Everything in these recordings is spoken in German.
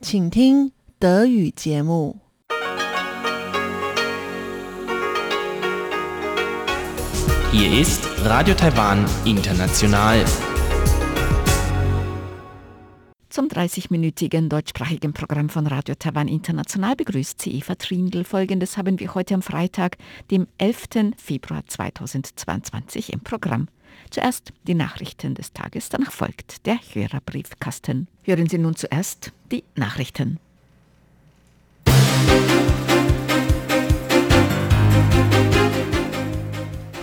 请听德语节目。 Hier ist Radio Taiwan International. Zum 30-minütigen deutschsprachigen Programm von Radio Taiwan International begrüßt sie Eva Trindl. Folgendes haben wir heute am Freitag, dem 11. Februar 2022 im Programm. Zuerst die Nachrichten des Tages, danach folgt der Hörerbriefkasten. Hören Sie nun zuerst die Nachrichten.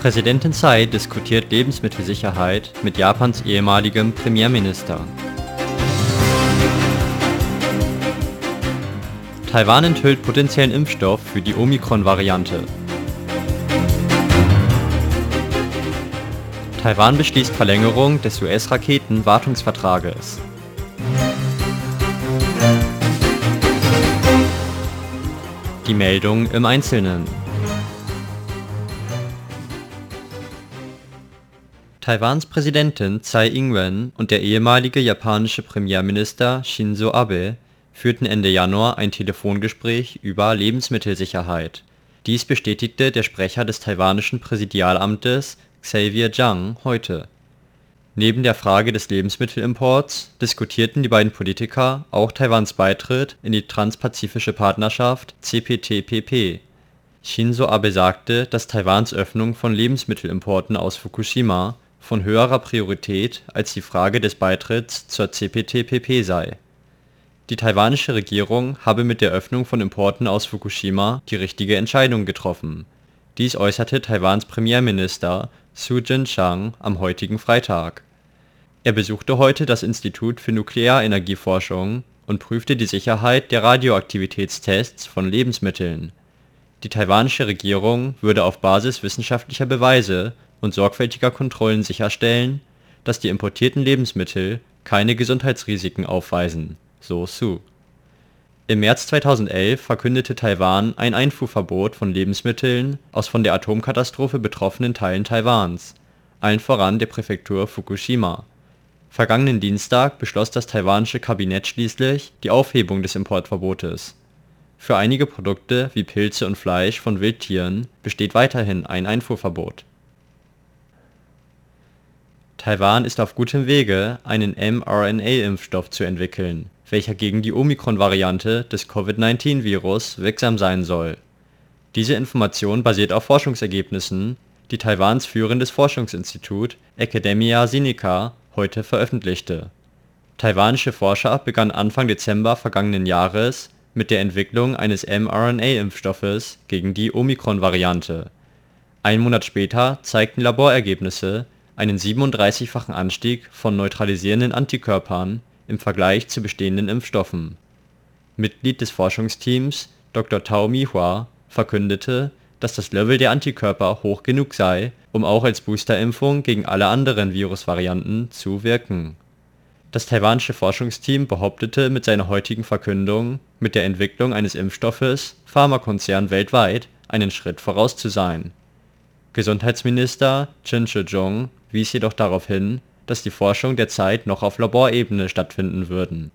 Präsidentin Tsai diskutiert Lebensmittelsicherheit mit Japans ehemaligem Premierminister. Taiwan enthüllt potenziellen Impfstoff für die Omikron-Variante. Taiwan beschließt Verlängerung des US-Raketen-Wartungsvertrages. Die Meldung im Einzelnen. Taiwans Präsidentin Tsai Ing-wen und der ehemalige japanische Premierminister Shinzo Abe führten Ende Januar ein Telefongespräch über Lebensmittelsicherheit. Dies bestätigte der Sprecher des taiwanischen Präsidialamtes Xavier Zhang heute. Neben der Frage des Lebensmittelimports diskutierten die beiden Politiker auch Taiwans Beitritt in die Transpazifische Partnerschaft CPTPP. Shinzo Abe sagte, dass Taiwans Öffnung von Lebensmittelimporten aus Fukushima von höherer Priorität als die Frage des Beitritts zur CPTPP sei. Die taiwanische Regierung habe mit der Öffnung von Importen aus Fukushima die richtige Entscheidung getroffen. Dies äußerte Taiwans Premierminister Su Jin-chang am heutigen Freitag. Er besuchte heute das Institut für Nuklearenergieforschung und prüfte die Sicherheit der Radioaktivitätstests von Lebensmitteln. Die taiwanische Regierung würde auf Basis wissenschaftlicher Beweise und sorgfältiger Kontrollen sicherstellen, dass die importierten Lebensmittel keine Gesundheitsrisiken aufweisen, so Su. Im März 2011 verkündete Taiwan ein Einfuhrverbot von Lebensmitteln aus von der Atomkatastrophe betroffenen Teilen Taiwans, allen voran der Präfektur Fukushima. Vergangenen Dienstag beschloss das taiwanische Kabinett schließlich die Aufhebung des Importverbotes. Für einige Produkte wie Pilze und Fleisch von Wildtieren besteht weiterhin ein Einfuhrverbot. Taiwan ist auf gutem Wege, einen mRNA-Impfstoff zu entwickeln, welcher gegen die Omikron-Variante des Covid-19-Virus wirksam sein soll. Diese Information basiert auf Forschungsergebnissen, die Taiwans führendes Forschungsinstitut Academia Sinica heute veröffentlichte. Taiwanische Forscher begannen Anfang Dezember vergangenen Jahres mit der Entwicklung eines mRNA-Impfstoffes gegen die Omikron-Variante. Ein Monat später zeigten Laborergebnisse einen 37-fachen Anstieg von neutralisierenden Antikörpern im Vergleich zu bestehenden Impfstoffen. Mitglied des Forschungsteams Dr. Tao Mihua verkündete, dass das Level der Antikörper hoch genug sei, um auch als Boosterimpfung gegen alle anderen Virusvarianten zu wirken. Das taiwanische Forschungsteam behauptete mit seiner heutigen Verkündung, mit der Entwicklung eines Impfstoffes Pharmakonzernen weltweit einen Schritt voraus zu sein. Gesundheitsminister Chen Shih-chung wies jedoch darauf hin, dass die Forschung derzeit noch auf Laborebene stattfinden würden.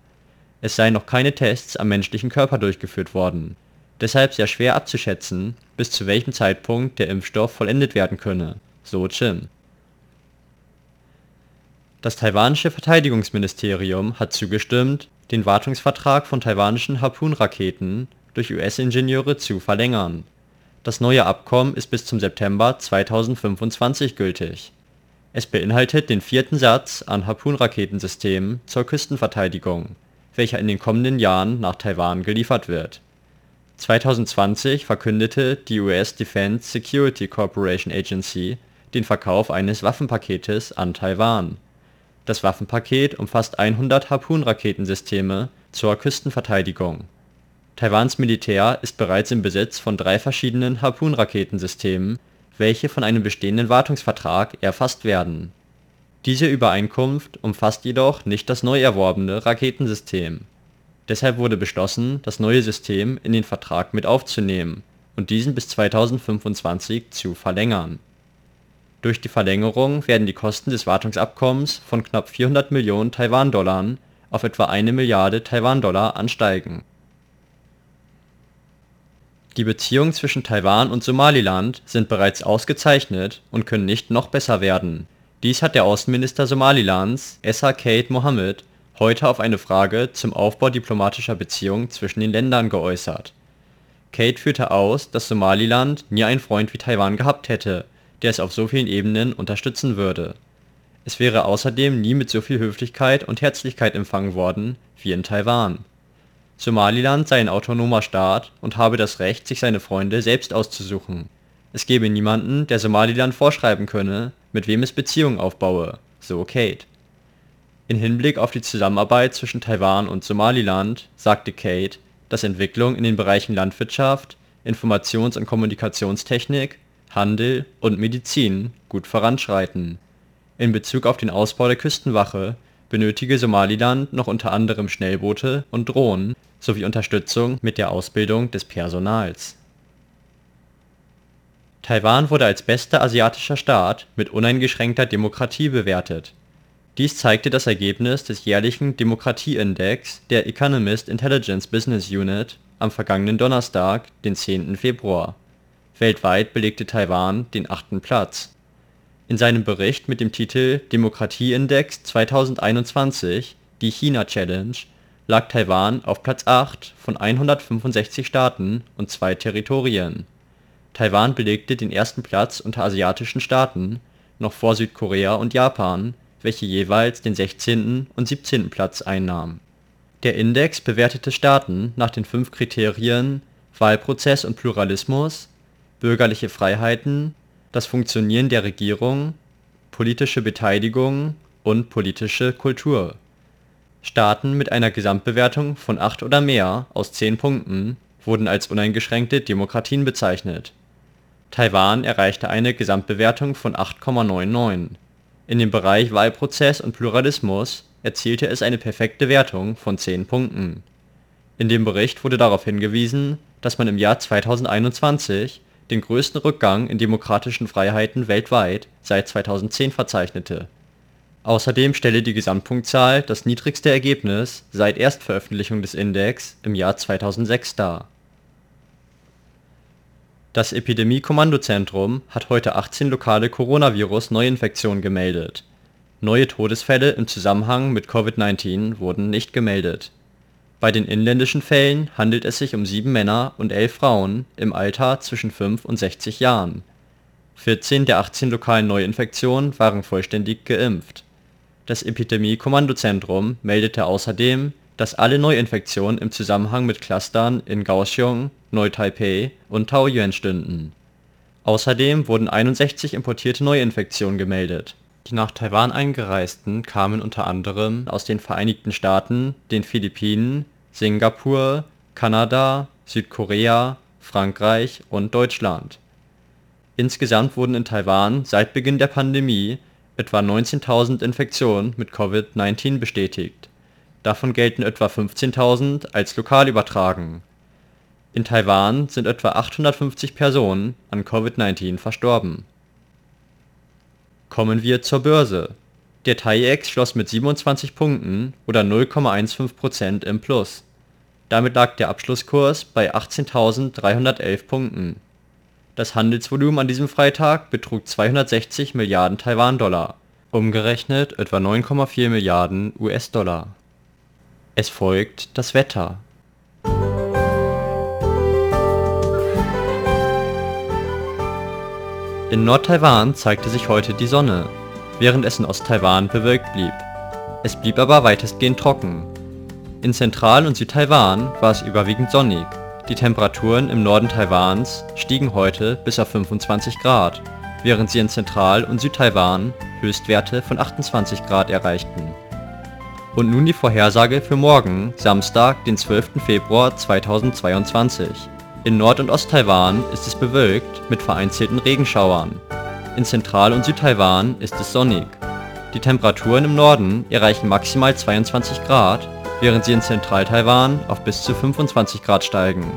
Es seien noch keine Tests am menschlichen Körper durchgeführt worden, deshalb sehr schwer abzuschätzen, bis zu welchem Zeitpunkt der Impfstoff vollendet werden könne, so Chen. Das taiwanische Verteidigungsministerium hat zugestimmt, den Wartungsvertrag von taiwanischen Harpoon-Raketen durch US-Ingenieure zu verlängern. Das neue Abkommen ist bis zum September 2025 gültig. Es beinhaltet den vierten Satz an Harpoon-Raketensystemen zur Küstenverteidigung, welcher in den kommenden Jahren nach Taiwan geliefert wird. 2020 verkündete die US Defense Security Cooperation Agency den Verkauf eines Waffenpaketes an Taiwan. Das Waffenpaket umfasst 100 Harpoon-Raketensysteme zur Küstenverteidigung. Taiwans Militär ist bereits im Besitz von drei verschiedenen Harpoon-Raketensystemen, welche von einem bestehenden Wartungsvertrag erfasst werden. Diese Übereinkunft umfasst jedoch nicht das neu erworbene Raketensystem. Deshalb wurde beschlossen, das neue System in den Vertrag mit aufzunehmen und diesen bis 2025 zu verlängern. Durch die Verlängerung werden die Kosten des Wartungsabkommens von knapp 400 Millionen Taiwan-Dollar auf etwa eine Milliarde Taiwan-Dollar ansteigen. Die Beziehungen zwischen Taiwan und Somaliland sind bereits ausgezeichnet und können nicht noch besser werden. Dies hat der Außenminister Somalilands, Essa Kate Mohammed, heute auf eine Frage zum Aufbau diplomatischer Beziehungen zwischen den Ländern geäußert. Kate führte aus, dass Somaliland nie einen Freund wie Taiwan gehabt hätte, der es auf so vielen Ebenen unterstützen würde. Es wäre außerdem nie mit so viel Höflichkeit und Herzlichkeit empfangen worden wie in Taiwan. Somaliland sei ein autonomer Staat und habe das Recht, sich seine Freunde selbst auszusuchen. Es gebe niemanden, der Somaliland vorschreiben könne, mit wem es Beziehungen aufbaue, so Kate. In Hinblick auf die Zusammenarbeit zwischen Taiwan und Somaliland sagte Kate, dass Entwicklung in den Bereichen Landwirtschaft, Informations und Kommunikationstechnik, Handel und Medizin gut voranschreiten. In Bezug auf den Ausbau der Küstenwache benötige Somaliland noch unter anderem Schnellboote und Drohnen sowie Unterstützung mit der Ausbildung des Personals. Taiwan wurde als bester asiatischer Staat mit uneingeschränkter Demokratie bewertet. Dies zeigte das Ergebnis des jährlichen Demokratieindex der Economist Intelligence Business Unit am vergangenen Donnerstag, den 10. Februar. Weltweit belegte Taiwan den achten Platz. In seinem Bericht mit dem Titel Demokratieindex 2021 – Die China Challenge lag Taiwan auf Platz 8 von 165 Staaten und zwei Territorien. Taiwan belegte den ersten Platz unter asiatischen Staaten, noch vor Südkorea und Japan, welche jeweils den 16. und 17. Platz einnahmen. Der Index bewertete Staaten nach den fünf Kriterien Wahlprozess und Pluralismus, bürgerliche Freiheiten, das Funktionieren der Regierung, politische Beteiligung und politische Kultur Staaten mit einer Gesamtbewertung von 8 oder mehr aus 10 Punkten wurden als uneingeschränkte Demokratien bezeichnet. Taiwan erreichte eine Gesamtbewertung von 8,99. In dem Bereich Wahlprozess und Pluralismus erzielte es eine perfekte Wertung von 10 Punkten. In dem Bericht wurde darauf hingewiesen, dass man im Jahr 2021 den größten Rückgang in demokratischen Freiheiten weltweit seit 2010 verzeichnete Außerdem stelle die Gesamtpunktzahl das niedrigste Ergebnis seit Erstveröffentlichung des Index im Jahr 2006 dar. Das Epidemie-Kommandozentrum hat heute 18 lokale Coronavirus-Neuinfektionen gemeldet. Neue Todesfälle im Zusammenhang mit Covid-19 wurden nicht gemeldet. Bei den inländischen Fällen handelt es sich um sieben Männer und elf Frauen im Alter zwischen 5 und 60 Jahren. 14 der 18 lokalen Neuinfektionen waren vollständig geimpft das Epidemie-Kommandozentrum meldete außerdem, dass alle Neuinfektionen im Zusammenhang mit Clustern in Kaohsiung, Neu-Taipei und Taoyuan stünden. Außerdem wurden 61 importierte Neuinfektionen gemeldet. Die nach Taiwan eingereisten kamen unter anderem aus den Vereinigten Staaten, den Philippinen, Singapur, Kanada, Südkorea, Frankreich und Deutschland. Insgesamt wurden in Taiwan seit Beginn der Pandemie etwa 19.000 Infektionen mit Covid-19 bestätigt, davon gelten etwa 15.000 als lokal übertragen. In Taiwan sind etwa 850 Personen an Covid-19 verstorben. Kommen wir zur Börse. Der TAIEX schloss mit 27 Punkten oder 0,15% im Plus. Damit lag der Abschlusskurs bei 18.311 Punkten das Handelsvolumen an diesem Freitag betrug 260 Milliarden Taiwan-Dollar, umgerechnet etwa 9,4 Milliarden US-Dollar. Es folgt das Wetter. In Nord-Taiwan zeigte sich heute die Sonne, während es in Ost-Taiwan bewölkt blieb. Es blieb aber weitestgehend trocken. In Zentral- und Süd-Taiwan war es überwiegend sonnig die Temperaturen im Norden Taiwans stiegen heute bis auf 25 Grad, während sie in Zentral und Südtaiwan Höchstwerte von 28 Grad erreichten. Und nun die Vorhersage für morgen, Samstag, den 12. Februar 2022. In Nord- und Osttaiwan ist es bewölkt mit vereinzelten Regenschauern. In Zentral- und Südtaiwan ist es sonnig. Die Temperaturen im Norden erreichen maximal 22 Grad während sie in Zentral-Taiwan auf bis zu 25 Grad steigen.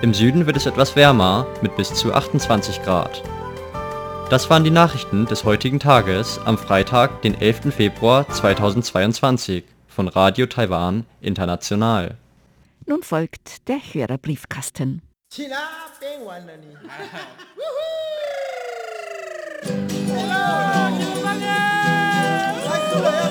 Im Süden wird es etwas wärmer mit bis zu 28 Grad. Das waren die Nachrichten des heutigen Tages am Freitag, den 11. Februar 2022 von Radio Taiwan International. Nun folgt der Hörerbriefkasten. Tak to!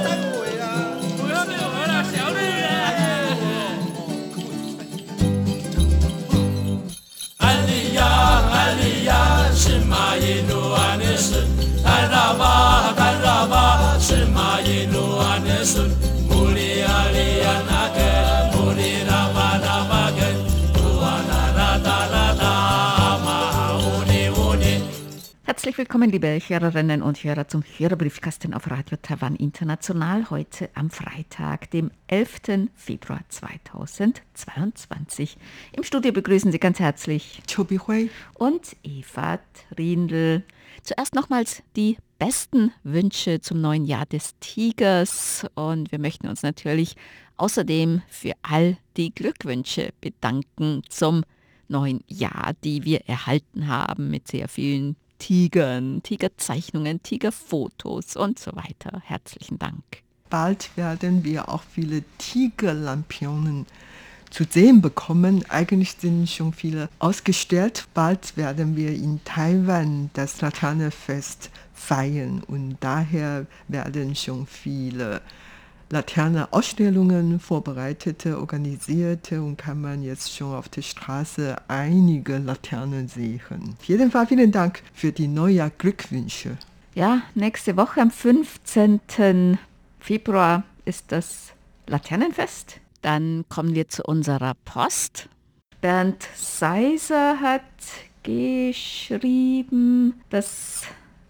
！Herzlich willkommen, liebe Hörerinnen und Hörer, zum Hörerbriefkasten auf Radio Taiwan International heute am Freitag, dem 11. Februar 2022. Im Studio begrüßen Sie ganz herzlich Chobi Hui. und Eva Trindl. Zuerst nochmals die besten Wünsche zum neuen Jahr des Tigers und wir möchten uns natürlich außerdem für all die Glückwünsche bedanken zum neuen Jahr, die wir erhalten haben mit sehr vielen Tigern, Tigerzeichnungen, Tigerfotos und so weiter. Herzlichen Dank. Bald werden wir auch viele Tigerlampionen zu sehen bekommen. Eigentlich sind schon viele ausgestellt. Bald werden wir in Taiwan das Laternenfest feiern und daher werden schon viele Laterne-Ausstellungen vorbereitete, organisierte und kann man jetzt schon auf der Straße einige Laternen sehen. Auf jeden Fall vielen Dank für die Neujahr-Glückwünsche. Ja, nächste Woche am 15. Februar ist das Laternenfest. Dann kommen wir zu unserer Post. Bernd Seiser hat geschrieben, dass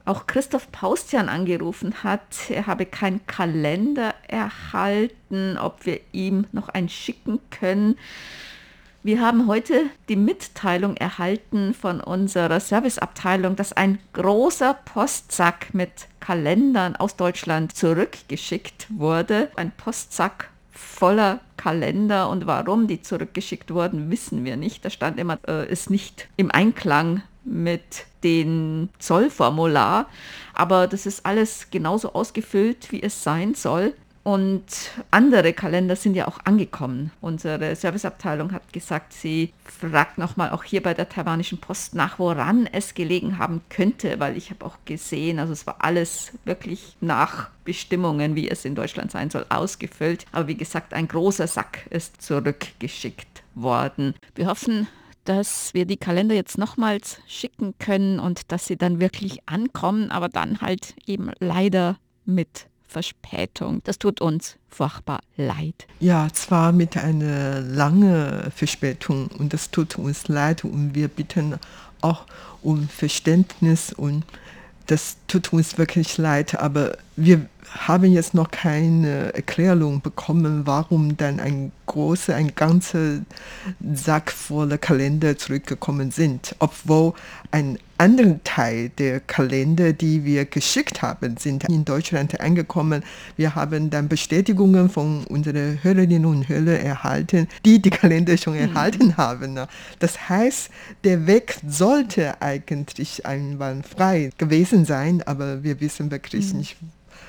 auch Christoph Paustian angerufen hat. Er habe keinen Kalender erhalten, ob wir ihm noch einen schicken können. Wir haben heute die Mitteilung erhalten von unserer Serviceabteilung, dass ein großer Postsack mit Kalendern aus Deutschland zurückgeschickt wurde. Ein Postsack voller Kalender und warum die zurückgeschickt wurden, wissen wir nicht. Da stand immer, äh, ist nicht im Einklang mit dem Zollformular, aber das ist alles genauso ausgefüllt, wie es sein soll. Und andere Kalender sind ja auch angekommen. Unsere Serviceabteilung hat gesagt, sie fragt nochmal auch hier bei der taiwanischen Post nach, woran es gelegen haben könnte, weil ich habe auch gesehen, also es war alles wirklich nach Bestimmungen, wie es in Deutschland sein soll, ausgefüllt. Aber wie gesagt, ein großer Sack ist zurückgeschickt worden. Wir hoffen, dass wir die Kalender jetzt nochmals schicken können und dass sie dann wirklich ankommen, aber dann halt eben leider mit Verspätung. Das tut uns furchtbar leid. Ja, zwar mit einer langen Verspätung und das tut uns leid und wir bitten auch um Verständnis und das tut uns wirklich leid, aber wir haben jetzt noch keine Erklärung bekommen, warum dann ein großer, ein ganzer Sack voller Kalender zurückgekommen sind, obwohl ein anderer Teil der Kalender, die wir geschickt haben, sind in Deutschland angekommen. Wir haben dann Bestätigungen von unseren Hörerinnen und Hörern erhalten, die die Kalender schon erhalten haben. Das heißt, der Weg sollte eigentlich einwandfrei gewesen sein, aber wir wissen wirklich nicht,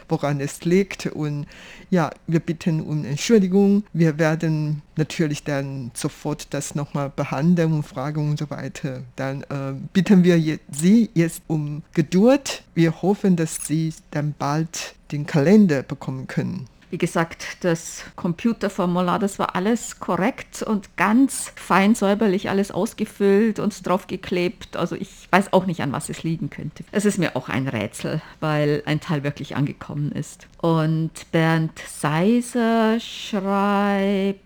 woran es liegt. Und ja, wir bitten um Entschuldigung. Wir werden natürlich dann sofort das nochmal behandeln und fragen und so weiter. Dann äh, bitten wir je Sie jetzt um Geduld. Wir hoffen, dass Sie dann bald den Kalender bekommen können. Wie gesagt, das Computerformular, das war alles korrekt und ganz fein säuberlich alles ausgefüllt und draufgeklebt. Also ich weiß auch nicht, an was es liegen könnte. Es ist mir auch ein Rätsel, weil ein Teil wirklich angekommen ist. Und Bernd Seiser schreibt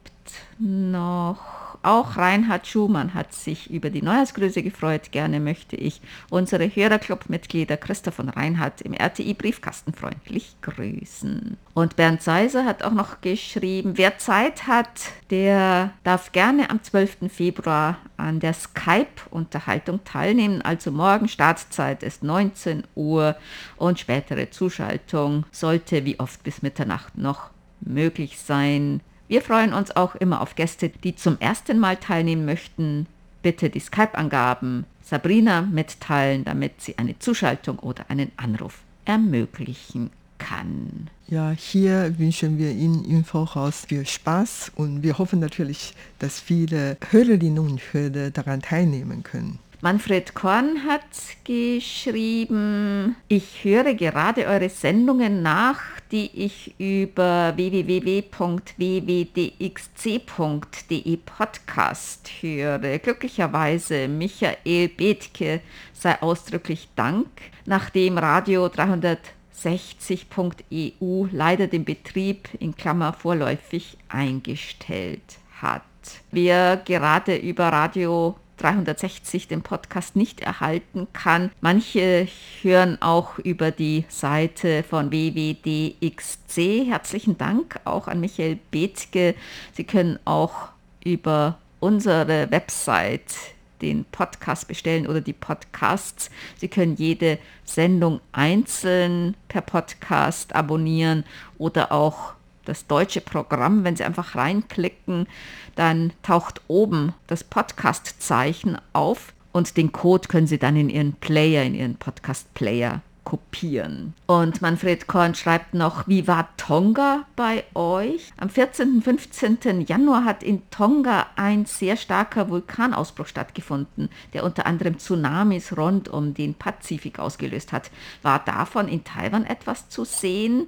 noch, auch Reinhard Schumann hat sich über die Neujahrsgrüße gefreut. Gerne möchte ich unsere Hörerclub-Mitglieder Christoph und Reinhard im RTI-Briefkasten freundlich grüßen. Und Bernd Seiser hat auch noch geschrieben, wer Zeit hat, der darf gerne am 12. Februar an der Skype-Unterhaltung teilnehmen. Also morgen Startzeit ist 19 Uhr und spätere Zuschaltung sollte wie oft bis Mitternacht noch möglich sein. Wir freuen uns auch immer auf Gäste, die zum ersten Mal teilnehmen möchten. Bitte die Skype-Angaben Sabrina mitteilen, damit sie eine Zuschaltung oder einen Anruf ermöglichen kann. Ja, hier wünschen wir Ihnen im Voraus viel Spaß und wir hoffen natürlich, dass viele Hörerinnen und Hörer daran teilnehmen können. Manfred Korn hat geschrieben, ich höre gerade eure Sendungen nach, die ich über www.wwdxc.de Podcast höre. Glücklicherweise Michael Bethke sei ausdrücklich Dank, nachdem Radio 360.eu e leider den Betrieb in Klammer vorläufig eingestellt hat. Wer gerade über Radio 360 den Podcast nicht erhalten kann. Manche hören auch über die Seite von www.dxc. Herzlichen Dank auch an Michael Bethke. Sie können auch über unsere Website den Podcast bestellen oder die Podcasts. Sie können jede Sendung einzeln per Podcast abonnieren oder auch das deutsche Programm, wenn Sie einfach reinklicken, dann taucht oben das Podcast-Zeichen auf und den Code können Sie dann in Ihren Player, in Ihren Podcast-Player kopieren. Und Manfred Korn schreibt noch, wie war Tonga bei euch? Am 14. und 15. Januar hat in Tonga ein sehr starker Vulkanausbruch stattgefunden, der unter anderem Tsunamis rund um den Pazifik ausgelöst hat. War davon in Taiwan etwas zu sehen?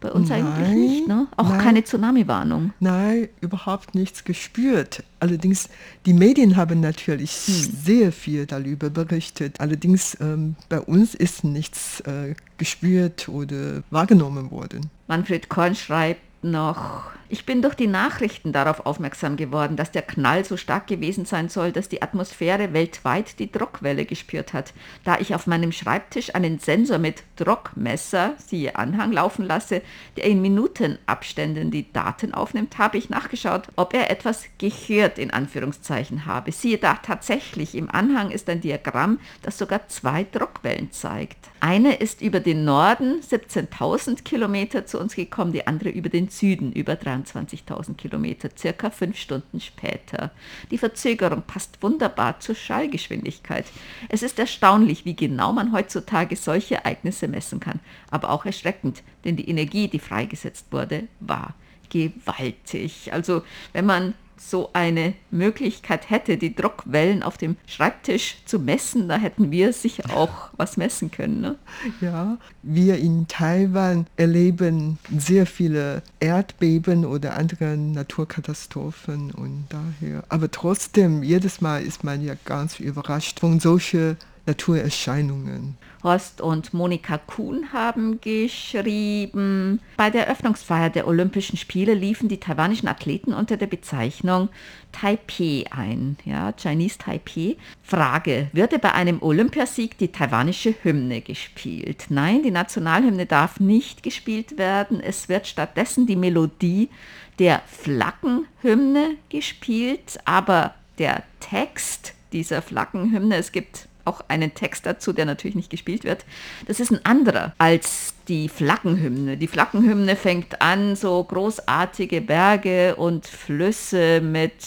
Bei uns Nein, eigentlich nicht, ne? Auch nein. keine Tsunami-Warnung. Nein, überhaupt nichts gespürt. Allerdings, die Medien haben natürlich sehr viel darüber berichtet. Allerdings, ähm, bei uns ist nichts äh, gespürt oder wahrgenommen worden. Manfred Korn schreibt noch, ich bin durch die Nachrichten darauf aufmerksam geworden, dass der Knall so stark gewesen sein soll, dass die Atmosphäre weltweit die Druckwelle gespürt hat. Da ich auf meinem Schreibtisch einen Sensor mit Druckmesser, siehe Anhang, laufen lasse, der in Minutenabständen die Daten aufnimmt, habe ich nachgeschaut, ob er etwas gehört in Anführungszeichen habe. Siehe da, tatsächlich im Anhang ist ein Diagramm, das sogar zwei Druckwellen zeigt. Eine ist über den Norden 17.000 Kilometer zu uns gekommen, die andere über den Süden über 23.000 Kilometer, circa fünf Stunden später. Die Verzögerung passt wunderbar zur Schallgeschwindigkeit. Es ist erstaunlich, wie genau man heutzutage solche Ereignisse messen kann, aber auch erschreckend, denn die Energie, die freigesetzt wurde, war gewaltig. Also wenn man so eine Möglichkeit hätte, die Druckwellen auf dem Schreibtisch zu messen, da hätten wir sicher auch was messen können. Ne? Ja, wir in Taiwan erleben sehr viele Erdbeben oder andere Naturkatastrophen und daher. Aber trotzdem, jedes Mal ist man ja ganz überrascht von solchen Naturerscheinungen. Horst und Monika Kuhn haben geschrieben, bei der Eröffnungsfeier der Olympischen Spiele liefen die taiwanischen Athleten unter der Bezeichnung Taipei ein, ja, Chinese Taipei. Frage, würde bei einem Olympiasieg die taiwanische Hymne gespielt? Nein, die Nationalhymne darf nicht gespielt werden. Es wird stattdessen die Melodie der Flaggenhymne gespielt, aber der Text dieser Flaggenhymne, es gibt auch einen Text dazu, der natürlich nicht gespielt wird. Das ist ein anderer als die Flaggenhymne. Die Flaggenhymne fängt an, so großartige Berge und Flüsse mit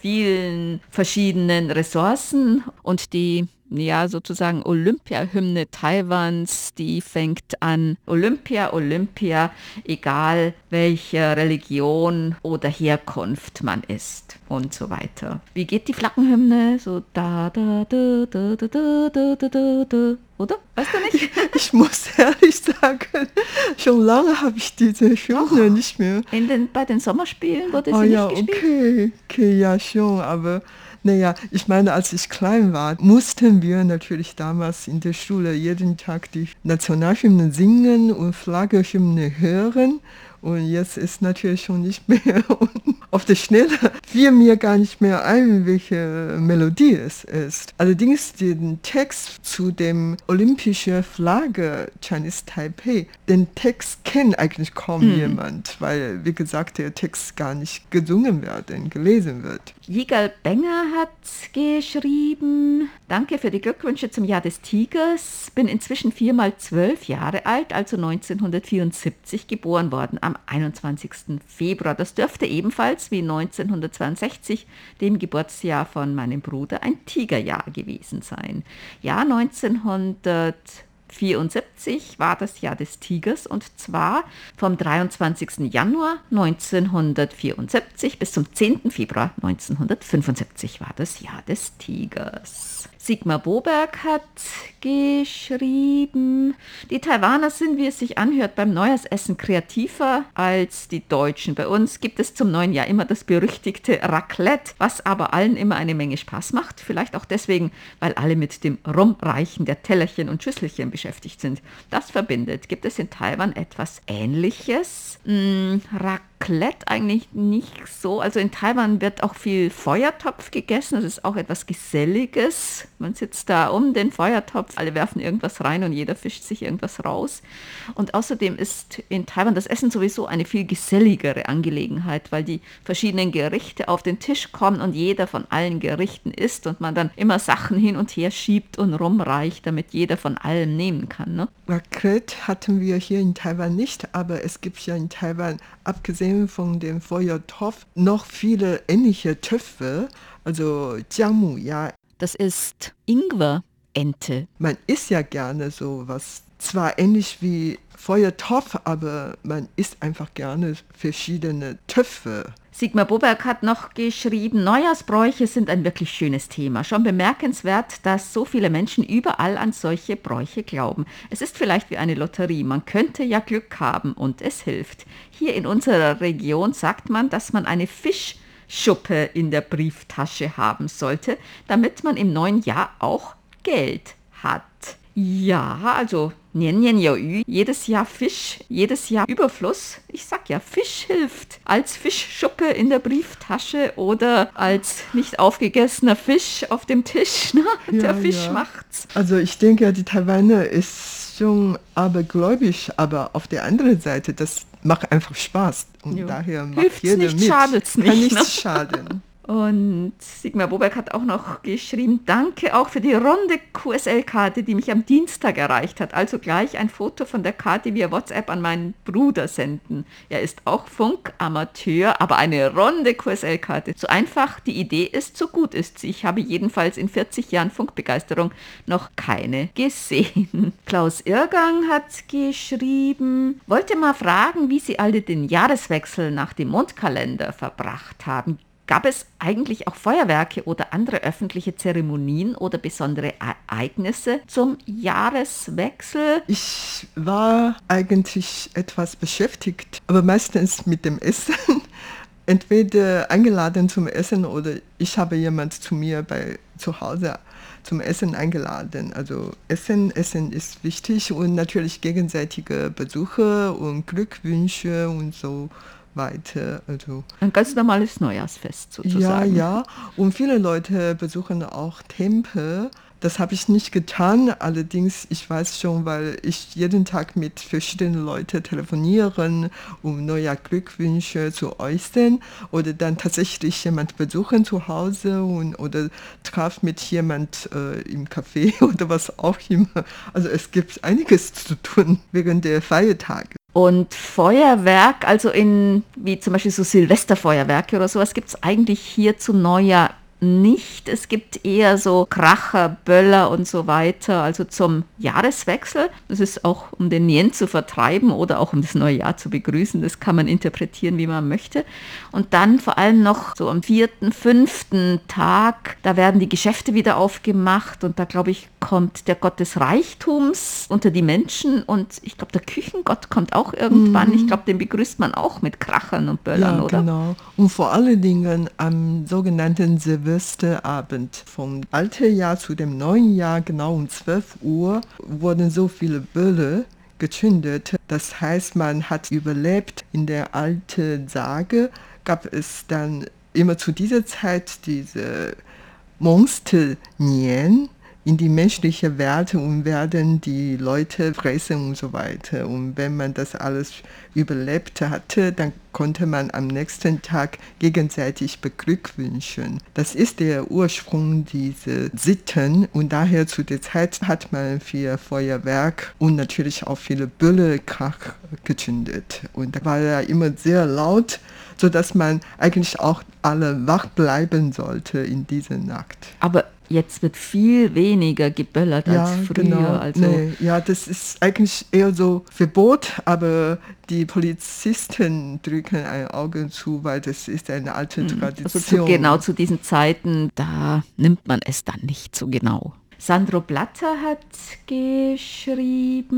vielen verschiedenen Ressourcen und die ja, sozusagen Olympia-Hymne Taiwans, die fängt an Olympia, Olympia, egal welcher Religion oder Herkunft man ist und so weiter. Wie geht die Flaggenhymne? So da da da da da da da da da da oder? Weißt du nicht? Ich muss ehrlich sagen, schon lange habe ich diese Hymne nicht mehr. In den, bei den Sommerspielen wurde sie Oh nicht ja, gespielt. okay, okay, ja schon, aber naja, ich meine, als ich klein war, mussten wir natürlich damals in der Schule jeden Tag die Nationalhymne singen und Flaggehymne hören. Und jetzt ist natürlich schon nicht mehr. Und auf der Schnelle fiel mir gar nicht mehr ein, welche Melodie es ist. Allerdings den Text zu dem olympischen Flagge Chinese Taipei, den Text kennt eigentlich kaum jemand, weil, wie gesagt, der Text gar nicht gesungen wird, gelesen wird. Jigal Benger hat geschrieben, danke für die Glückwünsche zum Jahr des Tigers. Bin inzwischen viermal zwölf Jahre alt, also 1974 geboren worden, am 21. Februar. Das dürfte ebenfalls wie 1962, dem Geburtsjahr von meinem Bruder, ein Tigerjahr gewesen sein. Ja, 1974 war das Jahr des Tigers und zwar vom 23. Januar 1974 bis zum 10. Februar 1975 war das Jahr des Tigers. Sigmar Boberg hat geschrieben, die Taiwaner sind, wie es sich anhört, beim Neujahrsessen kreativer als die Deutschen. Bei uns gibt es zum neuen Jahr immer das berüchtigte Raclette, was aber allen immer eine Menge Spaß macht. Vielleicht auch deswegen, weil alle mit dem Rumreichen der Tellerchen und Schüsselchen beschäftigt sind. Das verbindet. Gibt es in Taiwan etwas Ähnliches? Hm, Raclette eigentlich nicht so. Also in Taiwan wird auch viel Feuertopf gegessen. Das ist auch etwas Geselliges. Man sitzt da um den Feuertopf, alle werfen irgendwas rein und jeder fischt sich irgendwas raus. Und außerdem ist in Taiwan das Essen sowieso eine viel geselligere Angelegenheit, weil die verschiedenen Gerichte auf den Tisch kommen und jeder von allen Gerichten isst und man dann immer Sachen hin und her schiebt und rumreicht, damit jeder von allem nehmen kann. Ne? Raclette hatten wir hier in Taiwan nicht, aber es gibt ja in Taiwan, abgesehen von dem Feuertopf, noch viele ähnliche Töpfe, also Jiangmu, ja. Das ist Ingwer-Ente. Man isst ja gerne sowas. Zwar ähnlich wie Feuertopf, aber man isst einfach gerne verschiedene Töpfe. Sigmar Boberg hat noch geschrieben, Neujahrsbräuche sind ein wirklich schönes Thema. Schon bemerkenswert, dass so viele Menschen überall an solche Bräuche glauben. Es ist vielleicht wie eine Lotterie. Man könnte ja Glück haben und es hilft. Hier in unserer Region sagt man, dass man eine Fischschuppe in der Brieftasche haben sollte, damit man im neuen Jahr auch Geld hat. Ja, also Nian Nian Yo Yu, jedes Jahr Fisch, jedes Jahr Überfluss. Ich sag ja, Fisch hilft. Als Fischschuppe in der Brieftasche oder als nicht aufgegessener Fisch auf dem Tisch. Ne? Ja, der Fisch ja. macht's. Also ich denke, die Taiwaner ist schon abergläubisch, aber auf der anderen Seite, das macht einfach Spaß. Und Jo. daher macht Hilft's jeder nicht, mit. schadet's Kann nicht, nichts ne? schaden. Und Sigmar Boberg hat auch noch geschrieben, danke auch für die runde QSL-Karte, die mich am Dienstag erreicht hat. Also gleich ein Foto von der Karte via WhatsApp an meinen Bruder senden. Er ist auch Funkamateur, aber eine runde QSL-Karte. So einfach die Idee ist, so gut ist sie. Ich habe jedenfalls in 40 Jahren Funkbegeisterung noch keine gesehen. Klaus Irgang hat geschrieben, wollte mal fragen, wie Sie alle den Jahreswechsel nach dem Mondkalender verbracht haben. Gab es eigentlich auch Feuerwerke oder andere öffentliche Zeremonien oder besondere Ereignisse zum Jahreswechsel? Ich war eigentlich etwas beschäftigt, aber meistens mit dem Essen. Entweder eingeladen zum Essen oder ich habe jemand zu mir bei zu Hause zum Essen eingeladen. Also Essen, Essen ist wichtig und natürlich gegenseitige Besuche und Glückwünsche und so weiter. Also Ein ganz normales Neujahrsfest ja, sozusagen. ja. Und viele Leute besuchen auch Tempel. Das habe ich nicht getan. Allerdings, ich weiß schon, weil ich jeden Tag mit verschiedenen Leuten telefonieren, um neue Glückwünsche zu äußern oder dann tatsächlich jemand besuchen zu Hause und, oder traf mit jemand äh, im Café oder was auch immer. Also es gibt einiges zu tun während der Feiertage. Und Feuerwerk, also in, wie zum Beispiel so Silvesterfeuerwerke oder sowas, gibt es eigentlich hier zu Neujahr nicht. Es gibt eher so Kracher, Böller und so weiter, also zum Jahreswechsel. Das ist auch, um den Nien zu vertreiben oder auch um das neue Jahr zu begrüßen. Das kann man interpretieren, wie man möchte. Und dann vor allem noch so am vierten, fünften Tag, da werden die Geschäfte wieder aufgemacht und da glaube ich, kommt der Gott des Reichtums unter die Menschen und ich glaube, der Küchengott kommt auch irgendwann. Ich glaube, den begrüßt man auch mit Krachern und Böllern, Ja, oder? genau. Und vor allen Dingen am sogenannten Silvesterabend vom alten Jahr zu dem neuen Jahr, genau um 12 Uhr, wurden so viele Bölle gezündet. Das heißt, man hat überlebt. In der alten Sage gab es dann immer zu dieser Zeit diese Monsternien in die menschliche Welt und werden die Leute fressen und so weiter. Und wenn man das alles überlebt hatte, dann konnte man am nächsten Tag gegenseitig beglückwünschen. Das ist der Ursprung dieser Sitten und daher zu der Zeit hat man viel Feuerwerk und natürlich auch viele Büllekrach gezündet. Und da war ja immer sehr laut, sodass man eigentlich auch alle wach bleiben sollte in dieser Nacht. Aber jetzt wird viel weniger geböllert als früher. Genau. Also Nee, ja, das ist eigentlich eher so Verbot, aber die Polizisten drücken ein Auge zu, weil das ist eine alte Tradition. Also zu, genau zu diesen Zeiten, da nimmt man es dann nicht so genau. Sandro Blatter hat geschrieben,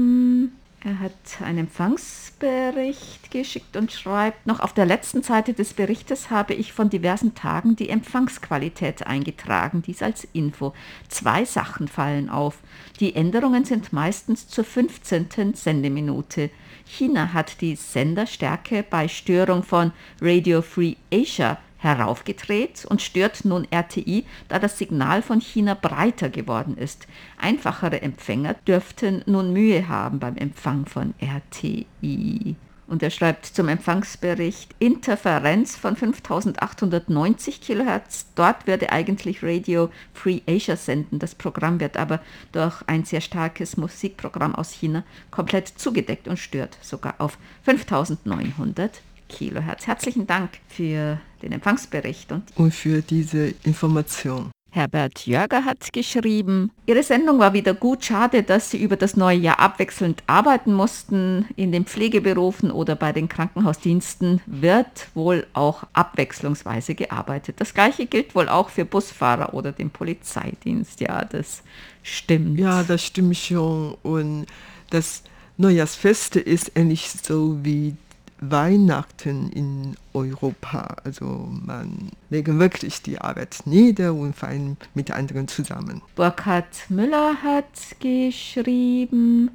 er hat einen Empfangsbericht geschickt und schreibt noch, auf der letzten Seite des Berichtes habe ich von diversen Tagen die Empfangsqualität eingetragen, dies als Info. Zwei Sachen fallen auf. Die Änderungen sind meistens zur 15. Sendeminute. China hat die Senderstärke bei Störung von Radio Free Asia heraufgedreht und stört nun RTI, da das Signal von China breiter geworden ist. Einfachere Empfänger dürften nun Mühe haben beim Empfang von RTI. Und er schreibt zum Empfangsbericht Interferenz von 5890 kHz. Dort würde eigentlich Radio Free Asia senden. Das Programm wird aber durch ein sehr starkes Musikprogramm aus China komplett zugedeckt und stört sogar auf 5900 Kilohertz. Herzlichen Dank für den Empfangsbericht und Und für diese Information. Herbert Jörger hat geschrieben, Ihre Sendung war wieder gut. Schade, dass Sie über das neue Jahr abwechselnd arbeiten mussten. In den Pflegeberufen oder bei den Krankenhausdiensten wird wohl auch abwechslungsweise gearbeitet. Das gleiche gilt wohl auch für Busfahrer oder den Polizeidienst. Ja, das stimmt. Ja, das stimmt schon. Und das Neujahrsfeste ist ähnlich so wie Weihnachten in Europa. Also man legt wirklich die Arbeit nieder und feiern mit anderen zusammen. Burkhard Müller hat geschrieben,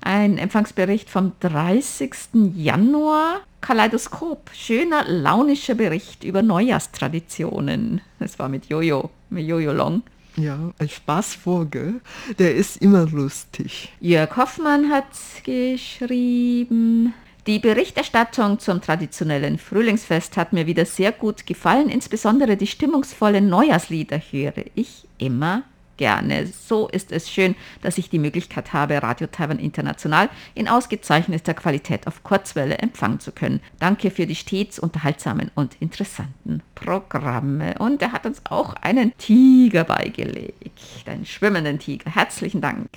ein Empfangsbericht vom 30. Januar. Kaleidoskop, schöner, launischer Bericht über Neujahrstraditionen. Das war mit Jojo, mit Jojo Long. Ja, ein Spaßvogel, der ist immer lustig. Jörg Hoffmann hat geschrieben, die Berichterstattung zum traditionellen Frühlingsfest hat mir wieder sehr gut gefallen. Insbesondere die stimmungsvollen Neujahrslieder höre ich immer gerne. So ist es schön, dass ich die Möglichkeit habe, Radio Taiwan International in ausgezeichneter Qualität auf Kurzwelle empfangen zu können. Danke für die stets unterhaltsamen und interessanten Programme. Und er hat uns auch einen Tiger beigelegt, einen schwimmenden Tiger. Herzlichen Dank.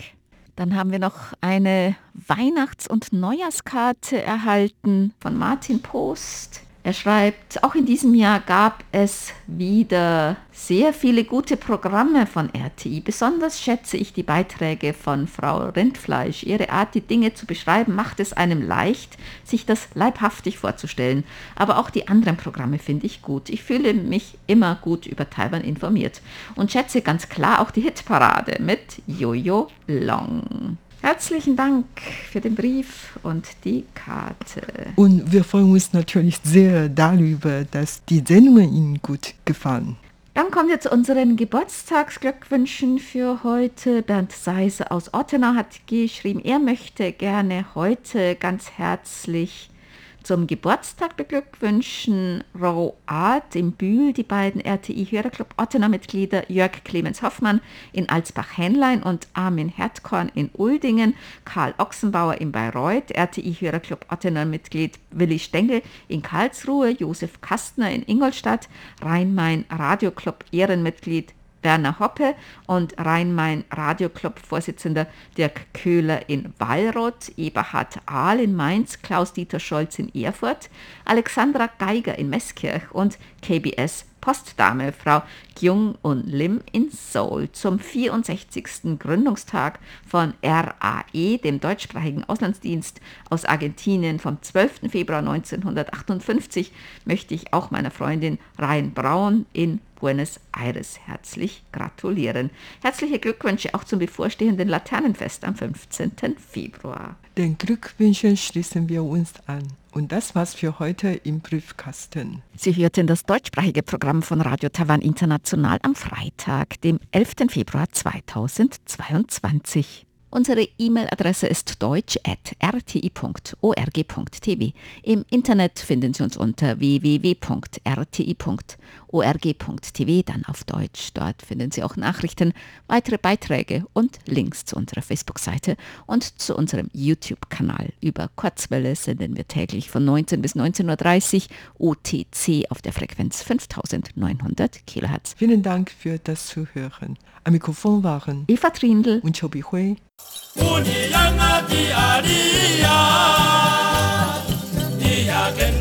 Dann haben wir noch eine Weihnachts- und Neujahrskarte erhalten von Martin Post. Er schreibt, auch in diesem Jahr gab es wieder sehr viele gute Programme von RTI. Besonders schätze ich die Beiträge von Frau Rindfleisch. Ihre Art, die Dinge zu beschreiben, macht es einem leicht, sich das leibhaftig vorzustellen. Aber auch die anderen Programme finde ich gut. Ich fühle mich immer gut über Taiwan informiert und schätze ganz klar auch die Hitparade mit Jojo Long. Herzlichen Dank für den Brief und die Karte. Und wir freuen uns natürlich sehr darüber, dass die Sendungen Ihnen gut gefallen. Dann kommen wir zu unseren Geburtstagsglückwünschen für heute. Bernd Seise aus Ottenau hat geschrieben, er möchte gerne heute ganz herzlich zum Geburtstag beglückwünschen. Roat im Bühl, die beiden RTI-Hörerclub Ottenau-Mitglieder Jörg Clemens Hoffmann in Alsbach-Henlein und Armin Hertkorn in Uldingen, Karl Ochsenbauer in Bayreuth, RTI-Hörerclub Ottenau-Mitglied Willi Stengel in Karlsruhe, Josef Kastner in Ingolstadt, Rhein-Main-Radioclub Ehrenmitglied Werner Hoppe und Rhein-Main-Radioclub-Vorsitzender Dirk Köhler in Wallroth, Eberhard Ahl in Mainz, Klaus-Dieter Scholz in Erfurt, Alexandra Geiger in Meßkirch und KBS Postdame Frau Kyung und Lim in Seoul zum 64. Gründungstag von RAE, dem deutschsprachigen Auslandsdienst aus Argentinien vom 12. Februar 1958, möchte ich auch meiner Freundin Ryan Braun in Buenos Aires herzlich gratulieren. Herzliche Glückwünsche auch zum bevorstehenden Laternenfest am 15. Februar. Den Glückwünschen schließen wir uns an. Und das war's für heute im Briefkasten. Sie hörten das deutschsprachige Programm von Radio Taiwan International am Freitag, dem 11. Februar 2022. Unsere E-Mail-Adresse ist deutsch.rti.org.tv. Im Internet finden Sie uns unter org.tv, dann auf Deutsch. Dort finden Sie auch Nachrichten, weitere Beiträge und Links zu unserer Facebook-Seite und zu unserem YouTube-Kanal. Über Kurzwelle senden wir täglich von 19 bis 19.30 Uhr OTC auf der Frequenz 5900 kHz. Vielen Dank für das Zuhören. Am Mikrofon waren Eva Trindl und Chobi Hui. Unilanga di Aria, di Agen